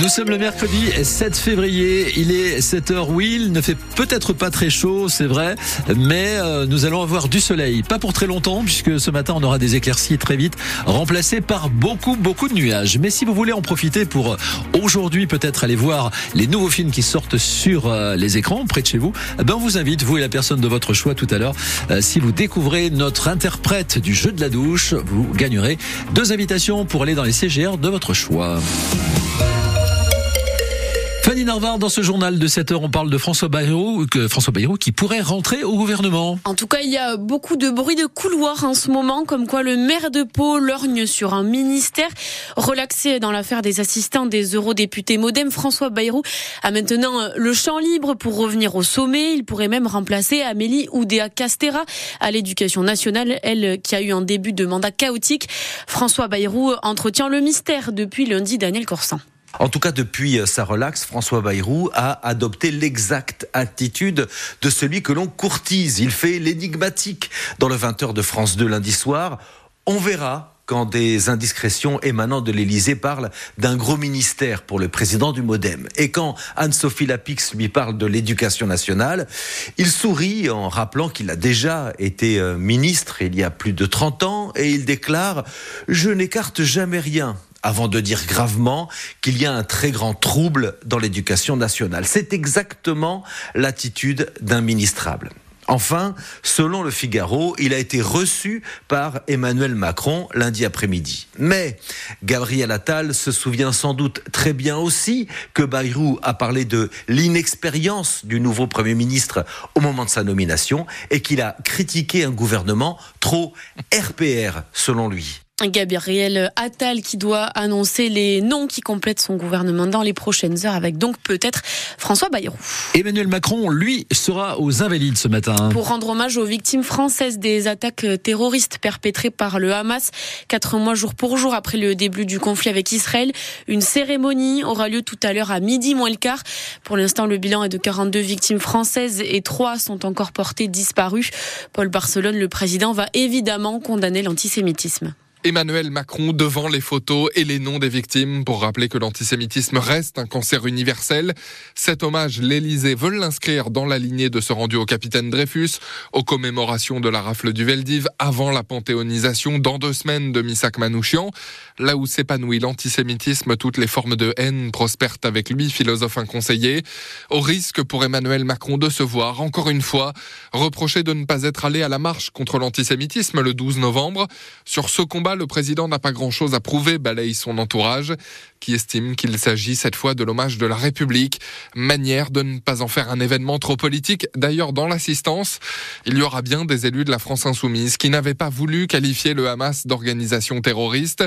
Nous sommes le mercredi 7 février. Il est 7 h Oui, il ne fait peut-être pas très chaud, c'est vrai, mais euh, nous allons avoir du soleil. Pas pour très longtemps, puisque ce matin on aura des éclaircies très vite, remplacées par beaucoup, beaucoup de nuages. Mais si vous voulez en profiter pour euh, aujourd'hui peut-être aller voir les nouveaux films qui sortent sur euh, les écrans près de chez vous, eh ben on vous invite, vous et la personne de votre choix tout à l'heure, si vous découvrez notre interprète du jeu de la douche, vous gagnerez deux invitations pour aller dans les CGR de votre choix. Fanny Narvar, dans ce journal de 7 heures, on parle de François Bayrou, que François Bayrou qui pourrait rentrer au gouvernement. En tout cas, il y a beaucoup de bruit de couloir en ce moment, comme quoi le maire de Pau lorgne sur un ministère. Relaxé dans l'affaire des assistants des eurodéputés modem, François Bayrou a maintenant le champ libre pour revenir au sommet. Il pourrait même remplacer Amélie Oudéa Castera à l'éducation nationale, elle qui a eu un début de mandat chaotique. François Bayrou entretient le mystère depuis lundi Daniel Corsan. En tout cas, depuis euh, sa relaxe, François Bayrou a adopté l'exacte attitude de celui que l'on courtise. Il fait l'énigmatique dans le 20h de France 2 lundi soir. On verra quand des indiscrétions émanant de l'Élysée parlent d'un gros ministère pour le président du Modem. Et quand Anne-Sophie Lapix lui parle de l'éducation nationale, il sourit en rappelant qu'il a déjà été euh, ministre il y a plus de 30 ans et il déclare ⁇ Je n'écarte jamais rien avant de dire gravement qu'il y a un très grand trouble dans l'éducation nationale. C'est exactement l'attitude d'un ministrable. Enfin, selon le Figaro, il a été reçu par Emmanuel Macron lundi après-midi. Mais Gabriel Attal se souvient sans doute très bien aussi que Bayrou a parlé de l'inexpérience du nouveau Premier ministre au moment de sa nomination et qu'il a critiqué un gouvernement trop RPR, selon lui. Gabriel Attal qui doit annoncer les noms qui complètent son gouvernement dans les prochaines heures avec donc peut-être François Bayrou. Emmanuel Macron, lui, sera aux Invalides ce matin. Pour rendre hommage aux victimes françaises des attaques terroristes perpétrées par le Hamas, quatre mois jour pour jour après le début du conflit avec Israël, une cérémonie aura lieu tout à l'heure à midi moins le quart. Pour l'instant, le bilan est de 42 victimes françaises et trois sont encore portées disparues. Paul Barcelone, le président, va évidemment condamner l'antisémitisme. Emmanuel Macron devant les photos et les noms des victimes pour rappeler que l'antisémitisme reste un cancer universel. Cet hommage, l'Élysée veut l'inscrire dans la lignée de ce rendu au capitaine Dreyfus, aux commémorations de la rafle du Veldiv avant la panthéonisation dans deux semaines de Missak Manouchian. Là où s'épanouit l'antisémitisme, toutes les formes de haine prospèrent avec lui, philosophe inconseillé, au risque pour Emmanuel Macron de se voir, encore une fois, reproché de ne pas être allé à la marche contre l'antisémitisme le 12 novembre. Sur ce combat, le président n'a pas grand-chose à prouver, balaye son entourage, qui estime qu'il s'agit cette fois de l'hommage de la République, manière de ne pas en faire un événement trop politique. D'ailleurs, dans l'assistance, il y aura bien des élus de la France insoumise qui n'avaient pas voulu qualifier le Hamas d'organisation terroriste.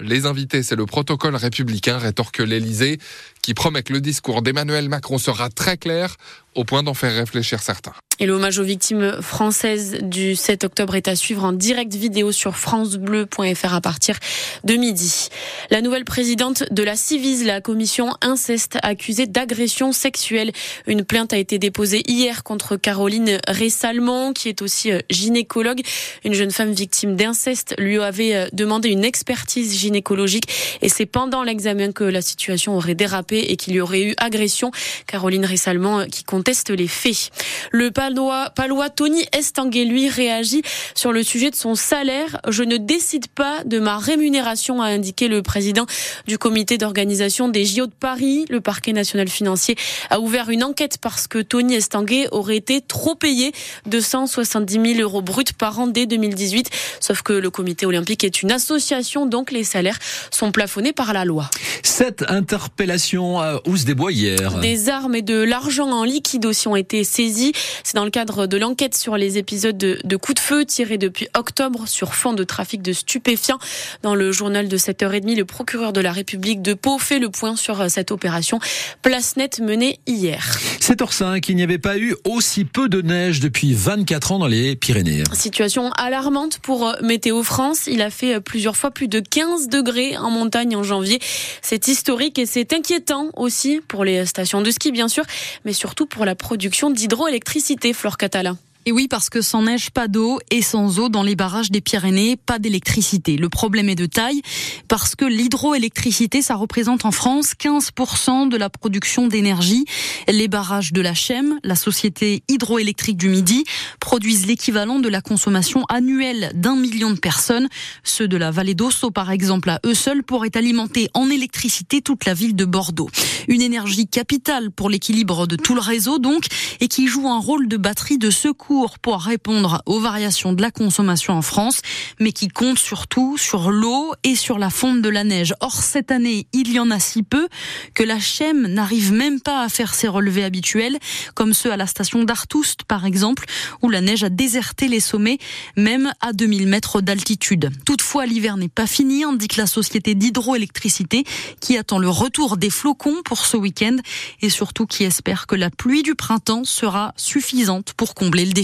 Les invités, c'est le protocole républicain, rétorque l'Élysée, qui promet que le discours d'Emmanuel Macron sera très clair, au point d'en faire réfléchir certains. Et l'hommage aux victimes françaises du 7 octobre est à suivre en direct vidéo sur francebleu.fr à partir de midi. La nouvelle présidente de la Civise, la commission inceste accusée d'agression sexuelle. Une plainte a été déposée hier contre Caroline Ressalmont, qui est aussi euh, gynécologue. Une jeune femme victime d'inceste lui avait euh, demandé une expertise gynécologique et c'est pendant l'examen que la situation aurait dérapé et qu'il y aurait eu agression. Caroline Ressalmont euh, qui conteste les faits. Le palois, palois Tony Estanguet, lui, réagit sur le sujet de son salaire. Je ne décide pas de ma rémunération, a indiqué le président du comité d'organisation des JO de Paris. Le parquet national financier a ouvert une enquête parce que Tony Estanguet aurait été trop payé, 270 000 euros bruts par an dès 2018. Sauf que le comité olympique est une association, donc les salaires sont plafonnés par la loi. Cette interpellation à Housse des Bois hier. Des armes et de l'argent en liquide aussi ont été saisies. C'est dans le cadre de l'enquête sur les épisodes de, de, coups de feu tirés depuis octobre sur fond de trafic de stupéfiants. Dans le journal de 7h30, le procureur de la République de Pau fait le point sur euh, cette opération place nette menée hier. 7h05, il n'y avait pas eu aussi peu de neige depuis 24 ans dans les Pyrénées. Situation alarmante pour euh, Météo France. Il a fait euh, plusieurs fois plus de 15 degrés en montagne en janvier. C'est historique et c'est inquiétant aussi pour les stations de ski, bien sûr, mais surtout pour la production d'hydroélectricité, Flore Catalin. Et oui, parce que sans neige, pas d'eau et sans eau dans les barrages des Pyrénées, pas d'électricité. Le problème est de taille parce que l'hydroélectricité, ça représente en France 15% de la production d'énergie. Les barrages de la Chem, la société hydroélectrique du Midi, produisent l'équivalent de la consommation annuelle d'un million de personnes. Ceux de la vallée d'Osso, par exemple, à eux seuls pourraient alimenter en électricité toute la ville de Bordeaux. Une énergie capitale pour l'équilibre de tout le réseau, donc, et qui joue un rôle de batterie de secours pour répondre aux variations de la consommation en France, mais qui compte surtout sur l'eau et sur la fonte de la neige. Or, cette année, il y en a si peu que la Chem n'arrive même pas à faire ses relevés habituels, comme ceux à la station d'Artoust, par exemple, où la neige a déserté les sommets, même à 2000 mètres d'altitude. Toutefois, l'hiver n'est pas fini, indique la société d'hydroélectricité, qui attend le retour des flocons pour ce week-end et surtout qui espère que la pluie du printemps sera suffisante pour combler le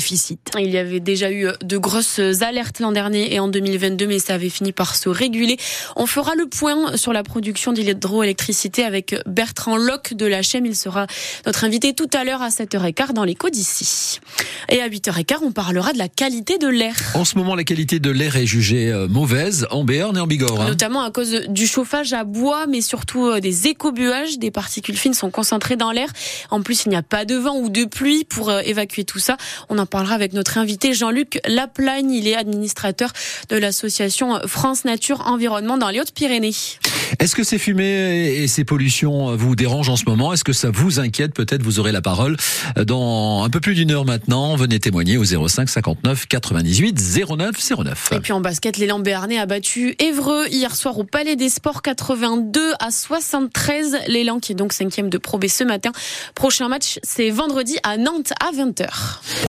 Il y avait déjà eu de grosses alertes l'an dernier et en 2022, mais ça avait fini par se réguler. On fera le point sur la production d'hydroélectricité avec Bertrand Locke de la Chem. Il sera notre invité tout à l'heure à 7h15 dans l'écho d'ici. Et à 8h15, on parlera de la qualité de l'air. En ce moment, la qualité de l'air est jugée euh, mauvaise en Béarn et en Bigorre. Hein. Notamment à cause du chauffage à bois, mais surtout euh, des écobuages. Des particules fines sont concentrées dans l'air. En plus, il n'y a pas de vent ou de pluie pour euh, évacuer tout ça. On en parlera avec notre invité Jean-Luc Laplagne. Il est administrateur de l'association France Nature Environnement dans les Hautes-Pyrénées. Est-ce que ces fumées et ces pollutions vous dérangent en ce moment? Est-ce que ça vous inquiète? Peut-être vous aurez la parole dans un peu plus d'une heure maintenant. Venez témoigner au 05 59 98 09 09. Et puis en basket, l'élan béarnais a battu Évreux hier soir au Palais des Sports 82 à 73. L'élan qui est donc cinquième de Pro B ce matin. Prochain match, c'est vendredi à Nantes à 20h.